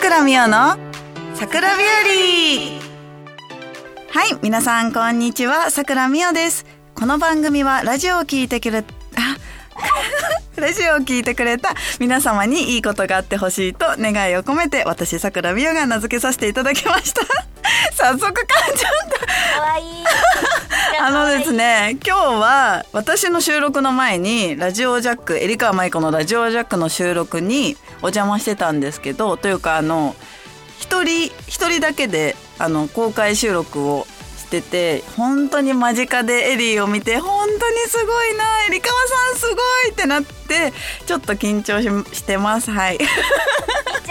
倉美代の桜日和。はい皆さんこんにちは。桜美代です。この番組はラジオを聞いてくれあ ラジオを聞いてくれた皆様にいいことがあってほしいと願いを込めて私桜美代が名付けさせていただきました。早速噛んじゃったかわいい。あのですね 今日は私の収録の前にラジオジャックエリカ舞子のラジオジャックの収録にお邪魔してたんですけどというかあの一人一人だけであの公開収録をしてて本当に間近でエリーを見て本当にすごいなエリカワさんすごいってなってちょっと緊張ししてますはい。ち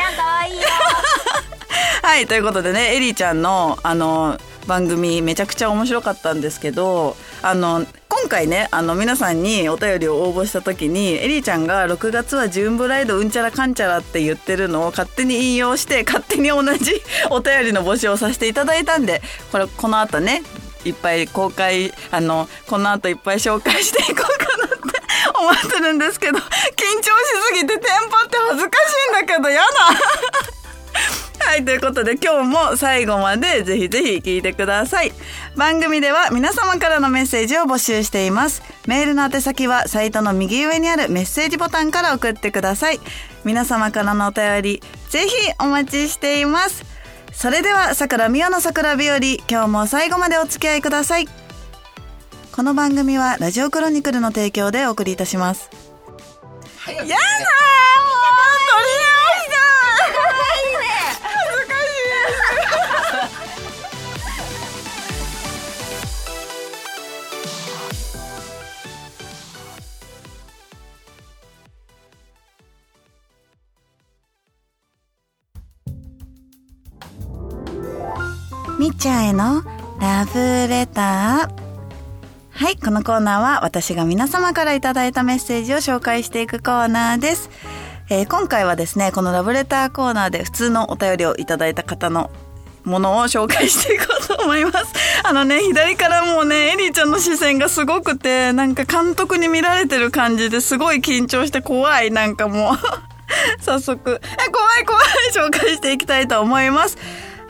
ゃんかわいいよ。はいということでねエリーちゃんのあの番組めちゃくちゃ面白かったんですけどあの今回ねあの皆さんにお便りを応募した時にエリーちゃんが6月はジューンブライドうんちゃらかんちゃらって言ってるのを勝手に引用して勝手に同じ お便りの募集をさせていただいたんでこれこの後ねいっぱい公開あのこの後いっぱい紹介していこうかなって 思ってるんですけど緊張しすぎてテンパって恥ずかしいんだけどやだ。はい、ということで今日も最後までぜひぜひ聞いてください。番組では皆様からのメッセージを募集しています。メールの宛先はサイトの右上にあるメッセージボタンから送ってください。皆様からのお便り、ぜひお待ちしています。それでは、桜美代の桜日和、今日も最後までお付き合いください。この番組はラジオクロニクルの提供でお送りいたします。やだちゃんへのラブレター。はい、このコーナーは私が皆様からいただいたメッセージを紹介していくコーナーです。えー今回はですね、このラブレターコーナーで普通のお便りをいただいた方のものを紹介していこうと思います。あのね、左からもうね、エリーちゃんの視線がすごくて、なんか監督に見られてる感じですごい緊張して怖い、なんかもう。早速、え、怖い怖い、紹介していきたいと思います。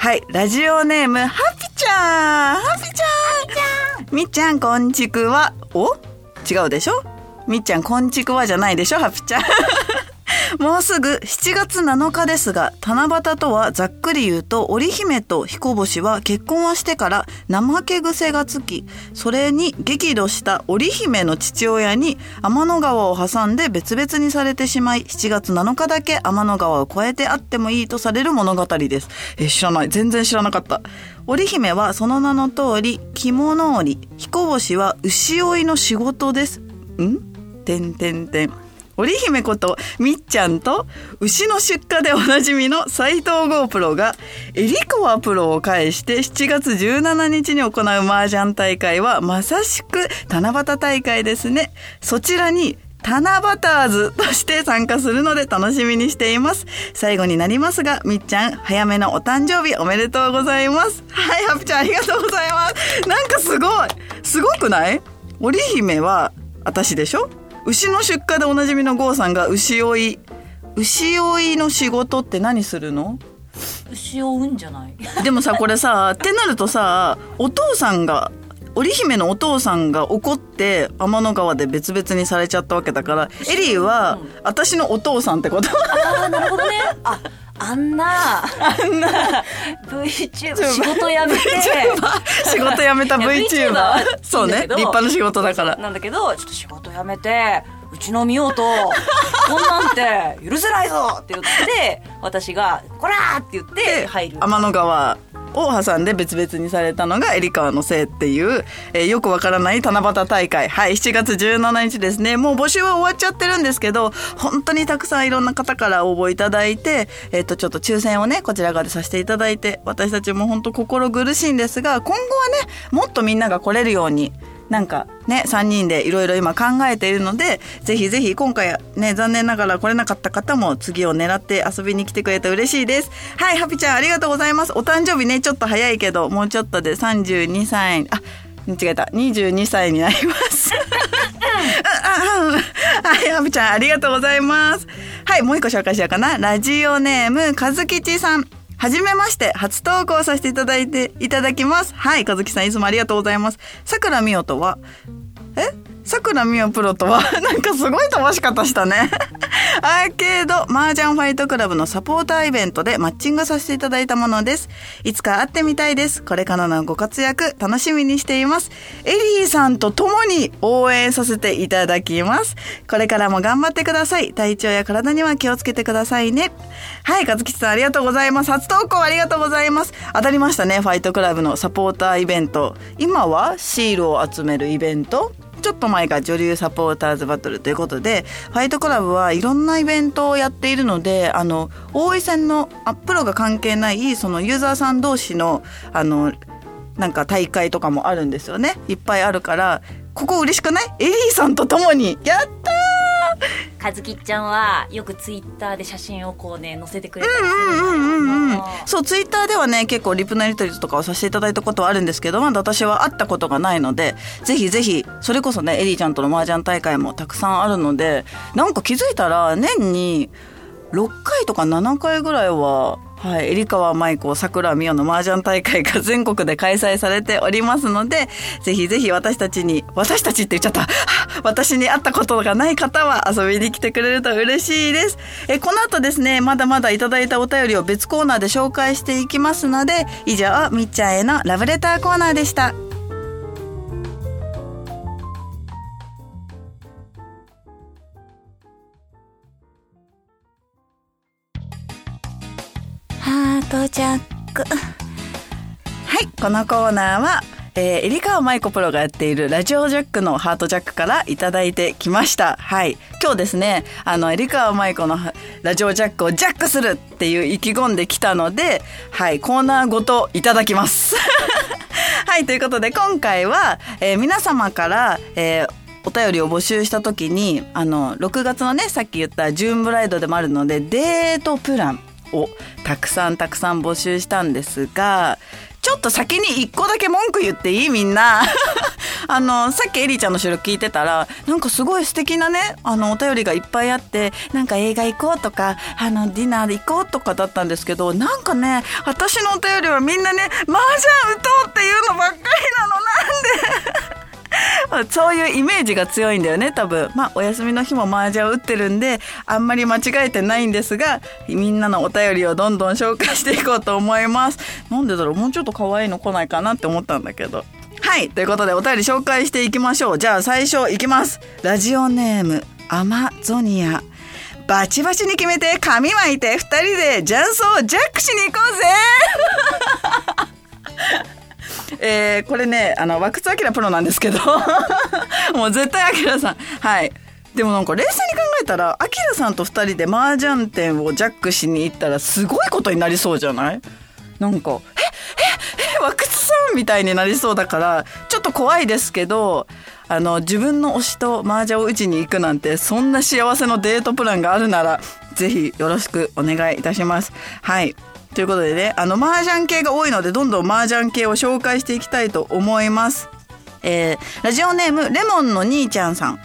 はい、ラジオネーム、ハピちゃんハピちゃんみっちゃん、こんちくわ。お？違うでしょ？みっちゃん、こんちくわじゃないでしょハピちゃん。もうすぐ7月7日ですが、七夕とはざっくり言うと、織姫と彦星は結婚はしてから怠け癖がつき、それに激怒した織姫の父親に天の川を挟んで別々にされてしまい、7月7日だけ天の川を越えてあってもいいとされる物語です。え、知らない。全然知らなかった。織姫はその名の通り、着物織、彦星は牛追いの仕事です。ん？てんてんてん。織姫ことみっちゃんと牛の出荷でおなじみの斉藤剛プロがエリコワプロを介して7月17日に行う麻雀大会はまさしく七夕大会ですね。そちらに七夕ーズとして参加するので楽しみにしています。最後になりますが、みっちゃん、早めのお誕生日おめでとうございます。はい、ハピちゃんありがとうございます。なんかすごいすごくない？織姫は私でしょ？牛の出荷でおなじみの郷さんが牛追い牛追いの仕事って何するの？牛を追うんじゃない？でもさこれさってなるとさお父さんが織姫のお父さんが怒って天の川で別々にされちゃったわけだからエリーは私のお父さんってことああ、なるほどね。あ、あんな。あんな。VTuber 仕事辞めて。仕事辞めた VTuber そうね立派な仕事だからなんだけど、ちょっと仕事辞めて、うちのみようと、こんなんて許せないぞって言って、私が、こらーって言って入る。天の川を挟んで別々にされたのがエリカワのせいっていう、えーよくわからない七夕大会。はい、7月17日ですね。もう募集は終わっちゃってるんですけど、本当にたくさんいろんな方から応募いただいて、えっ、と、ちょっと抽選をね、こちら側でさせていただいて、私たちも本当心苦しいんですが、今後はね、もっとみんなが来れるように、なんかね、3人でいろいろ今考えているので、ぜひぜひ今回ね、残念ながら来れなかった方も次を狙って遊びに来てくれて嬉しいです。はい、ハピちゃんありがとうございます。お誕生日ね、ちょっと早いけど、もうちょっとで32歳、あ、間違えた。22歳になります。はい、ハピちゃんありがとうございます。はい、もう一個紹介しようかな。ラジオネーム、かずきちさん。はじめまして、初投稿させていただいて、いただきます。はい、かずきさんいつもありがとうございます。さくらみおとは、え？さくらみおプロとは、なんかすごい飛ばし方したね。アーケード麻雀ファイトクラブのサポーターイベントでマッチングさせていただいたものです。いつか会ってみたいです。これからのご活躍、楽しみにしています。エリーさんと共に応援させていただきます。これからも頑張ってください。体調や体には気をつけてくださいね。はい、和吉さんありがとうございます。初投稿ありがとうございます。当たりましたね、ファイトクラブのサポーターイベント。今はシールを集めるイベントちょっと前が女流サポーターズバトルということで、ファイトクラブはいろんなイベントをやっているので、あの、大井戦のあプロが関係ない、そのユーザーさん同士の、あの、なんか大会とかもあるんですよね。いっぱいあるから、ここ嬉しくない？エリーさんと共に。やったーかずきちゃんはよくツイッターで写真をこうね載せてくれたりするうんうんうんうんそうツイッターではね結構リプのやり取りとかをさせていただいたことはあるんですけどまだ私は会ったことがないのでぜひぜひそれこそねエリーちゃんとの麻雀大会もたくさんあるのでなんか気づいたら年に6回とか7回ぐらいははい、入川舞子桜美代の麻雀大会が全国で開催されておりますので、ぜひぜひ私たちに、私たちって言っちゃった。私に会ったことがない方は遊びに来てくれると嬉しいです。え、この後ですね、まだまだいただいたお便りを別コーナーで紹介していきますので、以上、みっちゃんへのラブレターコーナーでした。ハートジャック。はい、このコーナーは、えー、エリカワマイコプロがやっているラジオジャックのハートジャックからいただいてきました。はい。今日ですね、あの、エリカワマイコのラジオジャックをジャックするっていう意気込んできたので、はい、コーナーごといただきます。はい、ということで今回は、えー皆様から、えーお便りを募集した時に、あの、6月のね、さっき言ったジューンブライドでもあるので、デートプランをたくさんたくさん募集したんですが、ちょっと先に一個だけ文句言っていい？みんな。あの、さっきエリちゃんの収録聞いてたら、なんかすごい素敵なね、あの、お便りがいっぱいあって、なんか映画行こうとか、あの、ディナーで行こうとかだったんですけど、なんかね、私のお便りはみんなね、麻雀打とうっていうのばっかりなの、なんで？そういうイメージが強いんだよね多分。まあお休みの日も麻雀を打ってるんであんまり間違えてないんですがみんなのお便りをどんどん紹介していこうと思います。なんでだろうもうちょっと可愛いの来ないかなって思ったんだけど。はいということでお便り紹介していきましょう。じゃあ最初いきます。ラジオネームアマゾニア。バチバチに決めて髪巻いて二人で雀荘をジャックしに行こうぜ! えー、これね、あの、和久津明プロなんですけど、もう絶対明さん。はい。でもなんか冷静に考えたら、明さんと二人で麻雀店をジャックしに行ったらすごいことになりそうじゃない？なんか、え、え、え、和久津さんみたいになりそうだから、ちょっと怖いですけど、あの、自分の推しと麻雀を打ちに行くなんて、そんな幸せのデートプランがあるなら、ぜひよろしくお願いいたします。はい。ということでね、あの、麻雀系が多いので、どんどん麻雀系を紹介していきたいと思います。えー、ラジオネーム、レモンの兄ちゃんさん。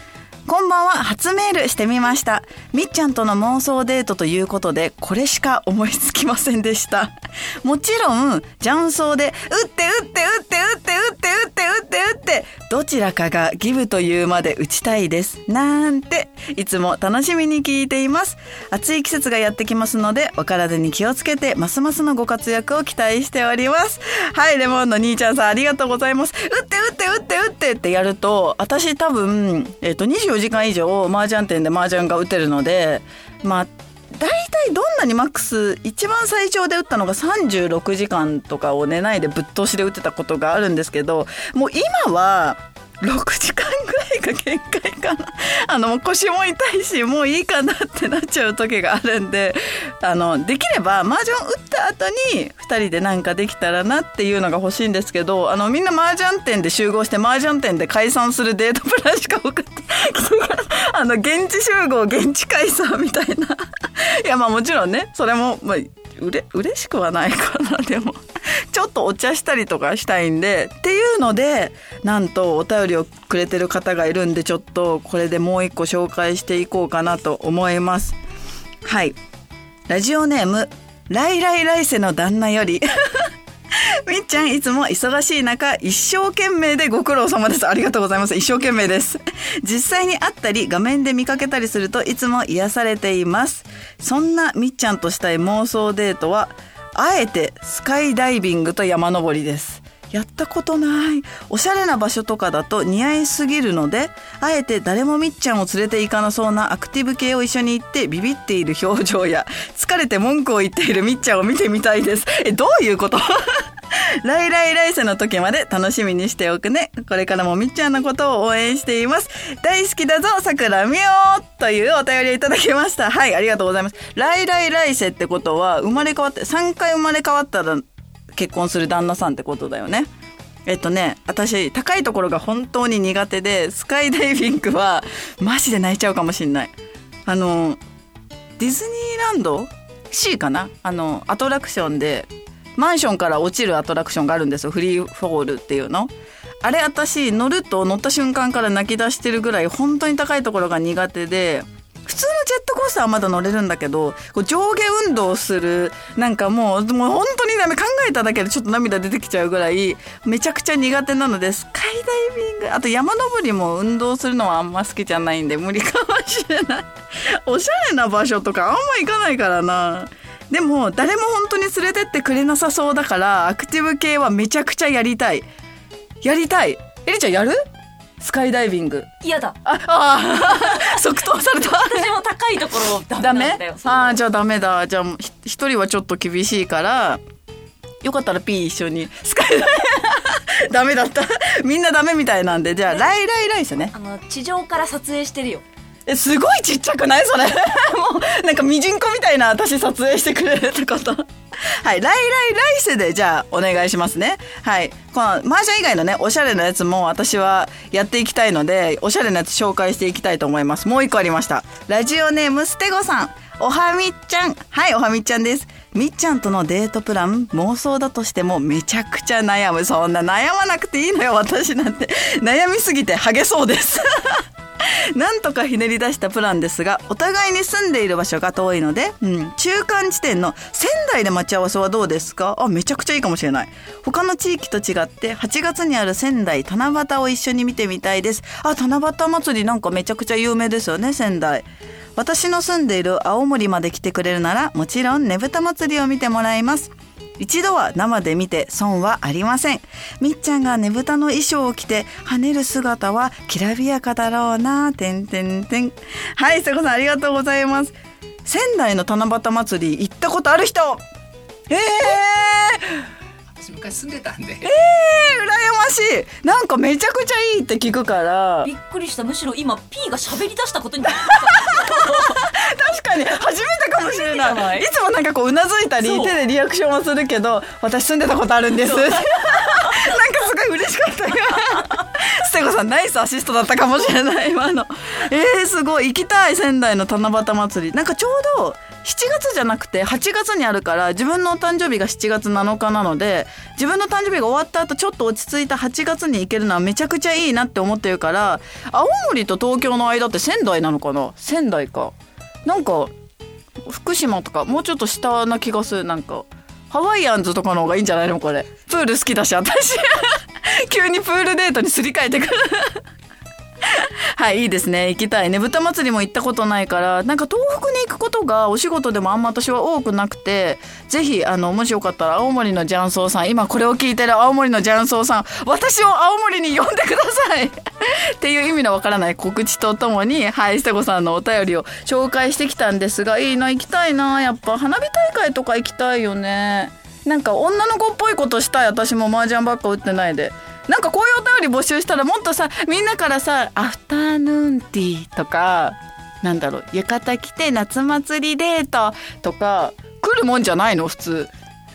こんばんは、初メールしてみました。みっちゃんとの妄想デートということで、これしか思いつきませんでした。もちろん、雀荘で、打って打って打って打って打って打って打って打って、どちらかがギブというまで打ちたいです。なんて、いつも楽しみに聞いています。暑い季節がやってきますので、お体に気をつけて、ますますのご活躍を期待しております。はい、レモンの兄ちゃんさん、ありがとうございます。打って打って打って打ってってやると、私多分、えっ、と、24時間以上、麻雀店で麻雀が打てるので、まあ、大体どんなにマックス一番最長で打ったのが36時間とかを寝ないでぶっ通しで打てたことがあるんですけどもう今は6時間ぐらいが限界かな。あの腰も痛いしもういいかなってなっちゃう時があるんであのできれば麻雀打った後に2人でなんかできたらなっていうのが欲しいんですけどあのみんな麻雀店で集合して麻雀店で解散するデートプランしか送ってきてあの現地集合現地解散みたいな。いやまあもちろんねそれも、まあ、うれ嬉しくはないかなでもちょっとお茶したりとかしたいんでっていうのでなんとお便りをくれてる方がいるんでちょっとこれでもう一個紹介していこうかなと思います。はい。ラジオネームライライ来世の旦那より みっちゃんいつも忙しい中一生懸命でご苦労様です。ありがとうございます。一生懸命です。実際に会ったり画面で見かけたりするといつも癒されています。そんなみっちゃんとしたい妄想デートはあえてスカイダイビングと山登りです。やったことない。おしゃれな場所とかだと似合いすぎるのであえて誰もみっちゃんを連れて行かなそうなアクティブ系を一緒に行ってビビっている表情や疲れて文句を言っているみっちゃんを見てみたいです。えどういうこと？来来来世の時まで楽しみにしておくね。これからもみっちゃんのことを応援しています。大好きだぞ、さくらみおというお便りをいただきました。はい、ありがとうございます。来来来世ってことは、生まれ変わって、3回生まれ変わったら結婚する旦那さんってことだよね。えっとね、私、高いところが本当に苦手で、スカイダイビングは、マジで泣いちゃうかもしんない。あの、ディズニーランド ?C かな？あの、アトラクションで、マンションから落ちるアトラクションがあるんですよ。フリーフォールっていうの。あれ私乗ると乗った瞬間から泣き出してるぐらい本当に高いところが苦手で普通のジェットコースターはまだ乗れるんだけどこう上下運動するなんかもうもう本当にダメ考えただけでちょっと涙出てきちゃうぐらいめちゃくちゃ苦手なのでスカイダイビングあと山登りも運動するのはあんま好きじゃないんで無理かもしれないおしゃれな場所とかあんま行かないからなでも誰も本当に連れてってくれなさそうだからアクティブ系はめちゃくちゃやりたい。やりたい。エリちゃんやる？スカイダイビング。嫌だ。ああ 即答された。私も高いところダダメ？ああじゃあダメだ。じゃあひ一人はちょっと厳しいからよかったら P 一緒に。スカイダイ ダメだった。みんなダメみたいなんで。じゃあライライライスね。あの地上から撮影してるよえすごいちっちゃくない？それ。もうなんかミジンコみたいな私撮影してくれるってこと。はい。ライライライスでじゃあお願いしますね。はい。このマージャン以外のねおしゃれなやつも私はやっていきたいのでおしゃれなやつ紹介していきたいと思います。もう一個ありました。ラジオネームステゴさん。おはみっちゃん。はいおはみっちゃんです。みっちゃんとのデートプラン妄想だとしてもめちゃくちゃ悩む。そんな悩まなくていいのよ私なんて。悩みすぎてハゲそうです。なんとかひねり出したプランですがお互いに住んでいる場所が遠いので、うん、中間地点の仙台で待ち合わせはどうですか？あめちゃくちゃいいかもしれない。他の地域と違って8月にある仙台七夕を一緒に見てみたいです。あ七夕祭りなんかめちゃくちゃ有名ですよね仙台。私の住んでいる青森まで来てくれるならもちろんねぶた祭りを見てもらいます。一度は生で見て損はありません。みっちゃんがねぶたの衣装を着て跳ねる姿はきらびやかだろうなてんてんてん。はい瀬子さんありがとうございます。仙台の七夕祭り行ったことある人。えー、昔住んでたんで、えー、羨ましい。なんかめちゃくちゃいいって聞くから。びっくりした。むしろ今 P が喋り出したことに確かに初めてかもしれない。いいつもなんかこううなずいたり手でリアクションはするけど私住んでたことあるんです。なんかい嬉しかったよ。ステゴさんナイスアシストだったかもしれない今の。えー、すごい行きたい仙台の七夕祭り。なんかちょうど7月じゃなくて8月にあるから自分のお誕生日が7月7日なので自分の誕生日が終わった後ちょっと落ち着いた8月に行けるのはめちゃくちゃいいなって思ってるから青森と東京の間って仙台なのかな？仙台か。なんか福島とかもうちょっと下な気がする。なんかハワイアンズとかの方がいいんじゃないの？これ。プール好きだし私。急にプールデートにすり替えてくる。はいいいですね。行きたい。ね豚祭りも行ったことないからなんか東北に行くことがお仕事でもあんま私は多くなくてぜひあのもしよかったら青森の雀荘さん今これを聞いてる青森の雀荘さん私を青森に呼んでください。っていう意味のわからない告知とともにはいステゴさんのお便りを紹介してきたんですがいいな行きたいなやっぱ花火大会とか行きたいよね。なんか女の子っぽいことしたい。私も麻雀ばっか打ってないで。なんかこういうお便り募集したらもっとさみんなからさ「アフターヌーンティー」とかなんだろう浴衣着て夏祭りデートとか来るもんじゃないの？普通。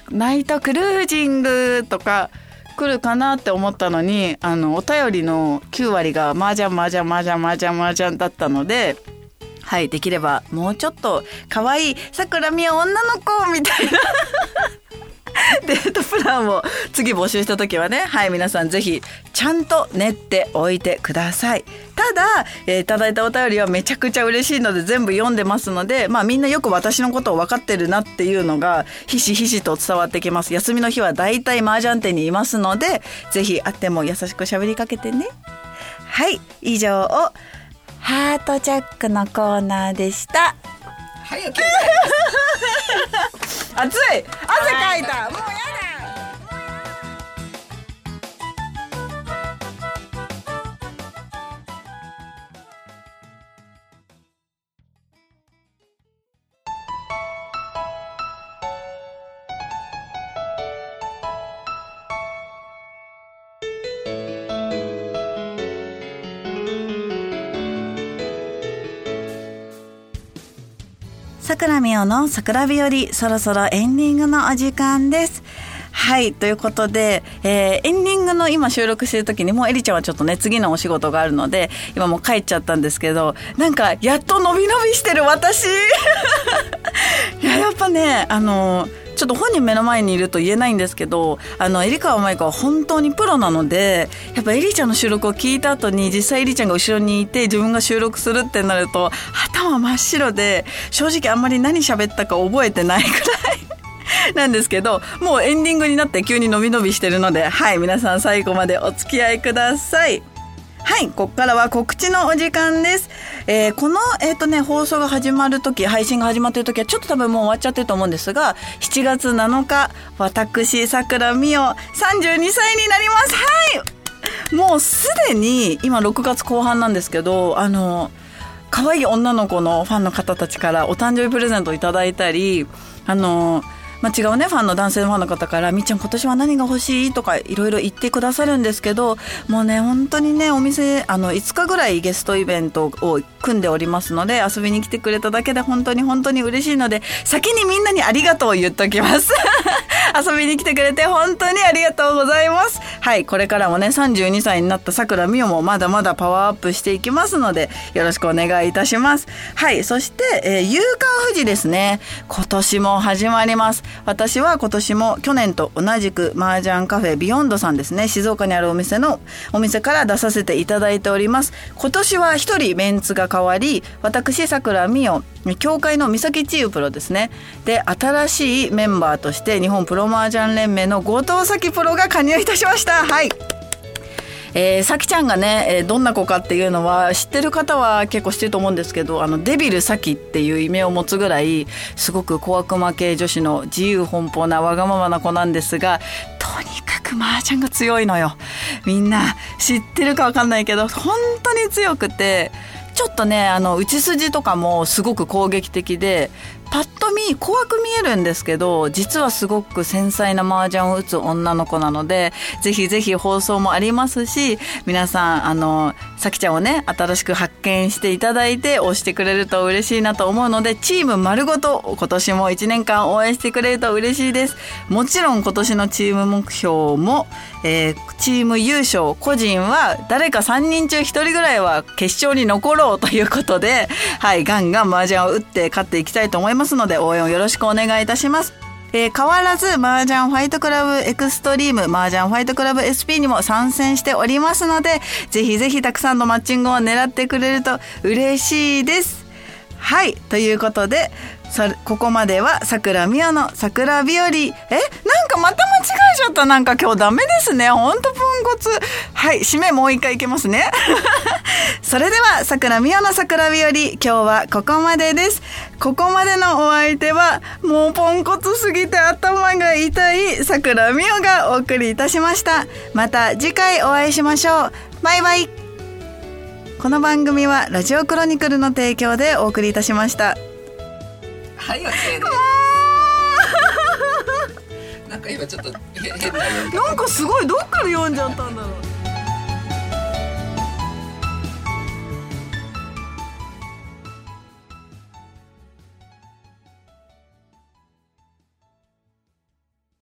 ナイトクルージングとか来るかなって思ったのにあのお便りの9割が麻雀麻雀麻雀麻雀麻雀だったのではいできればもうちょっと可愛いさくらみお女の子みたいな。デートプランを次募集した時はねはい皆さんぜひちゃんと練っておいてください。ただ、えーいただいたお便りはめちゃくちゃ嬉しいので全部読んでますのでまあみんなよく私のことを分かってるなっていうのがひしひしと伝わってきます。休みの日はだいたい麻雀店にいますのでぜひ会っても優しく喋りかけてね。はい以上をハートチャックのコーナーでした。は い、OK です。暑い汗かの桜日和そろそろエンディングのお時間です。はい。ということで、えーエンディングの今収録してる時にもうエリちゃんはちょっとね、次のお仕事があるので、今もう帰っちゃったんですけど、なんか、やっと伸び伸びしてる私 いや、やっぱね、あのちょっと本人目の前にいると言えないんですけど、あの、エリカワマイカは本当にプロなので、やっぱエリちゃんの収録を聞いた後に、実際エリちゃんが後ろにいて、自分が収録するってなると、頭真っ白で、正直あんまり何喋ったか覚えてないくらい。なんですけど、もうエンディングになって急に伸び伸びしてるので、はい、皆さん最後までお付き合いください。はい、ここからは告知のお時間です。えーこの、えっ、とね、放送が始まる時、配信が始まってる時は、ちょっと多分もう終わっちゃってると思うんですが、7月7日、私、桜美代、32歳になります。はいもうすでに、今6月後半なんですけど、あの、可愛い女の子のファンの方たちからお誕生日プレゼントをいただいたり、あの、まあ、違うね、ファンの男性のファンの方から、みっちゃん今年は何が欲しいとかいろいろ言ってくださるんですけど、もうね、本当にね、お店、あの、5日ぐらいゲストイベントを組んでおりますので、遊びに来てくれただけで本当に本当に嬉しいので、先にみんなにありがとうを言っときます。遊びに来てくれて本当にありがとうございます。はい、これからもね、32歳になった桜美代もまだまだパワーアップしていきますので、よろしくお願いいたします。はい、そして、えー、夕刊富士ですね。今年も始まります。私は今年も去年と同じく麻雀カフェビヨンドさんですね。静岡にあるお店の、お店から出させていただいております。今年は一人メンツが変わり、私、桜美代、協会の三崎千代プロですね。で、新しいメンバーとして日本プロ麻雀連盟の後藤咲プロが加入いたしました。はい。えー、さきちゃんがね、えーどんな子かっていうのは知ってる方は結構知ってると思うんですけどあのデビルさきっていう異名を持つぐらいすごく小悪魔系女子の自由奔放なわがままな子なんですがとにかく麻雀が強いのよみんな知ってるかわかんないけど本当に強くてちょっとねあの打ち筋とかもすごく攻撃的でパッと見怖く見えるんですけど実はすごく繊細な麻雀を打つ女の子なのでぜひぜひ放送もありますし皆さんあのさきちゃんをね新しく発見していただいて押してくれると嬉しいなと思うのでチーム丸ごと今年も1年間応援してくれると嬉しいです。もちろん今年のチーム目標も、えーチーム優勝個人は誰か3人中1人ぐらいは決勝に残ろうということではいガンガン麻雀を打って勝っていきたいと思います。ますので応援をよろしくお願いいたします。えー変わらず麻雀ファイトクラブエクストリーム麻雀ファイトクラブ SP にも参戦しておりますのでぜひぜひたくさんのマッチングを狙ってくれると嬉しいです。はいということでさここまでは桜美代の桜日和。えなんかまた間違えちゃった。なんか今日ダメですね。ほんとポンコツ。はい締めもう一回いけますね。それでは桜美代の桜日和。今日はここまでです。ここまでのお相手はもうポンコツすぎて頭が痛い桜美代がお送りいたしました。また次回お会いしましょう。バイバイ。この番組はラジオクロニクルの提供でお送りいたしました。はい、OK です。なんか今ちょっとへ変ななんかすごいどっから読んじゃったんだろう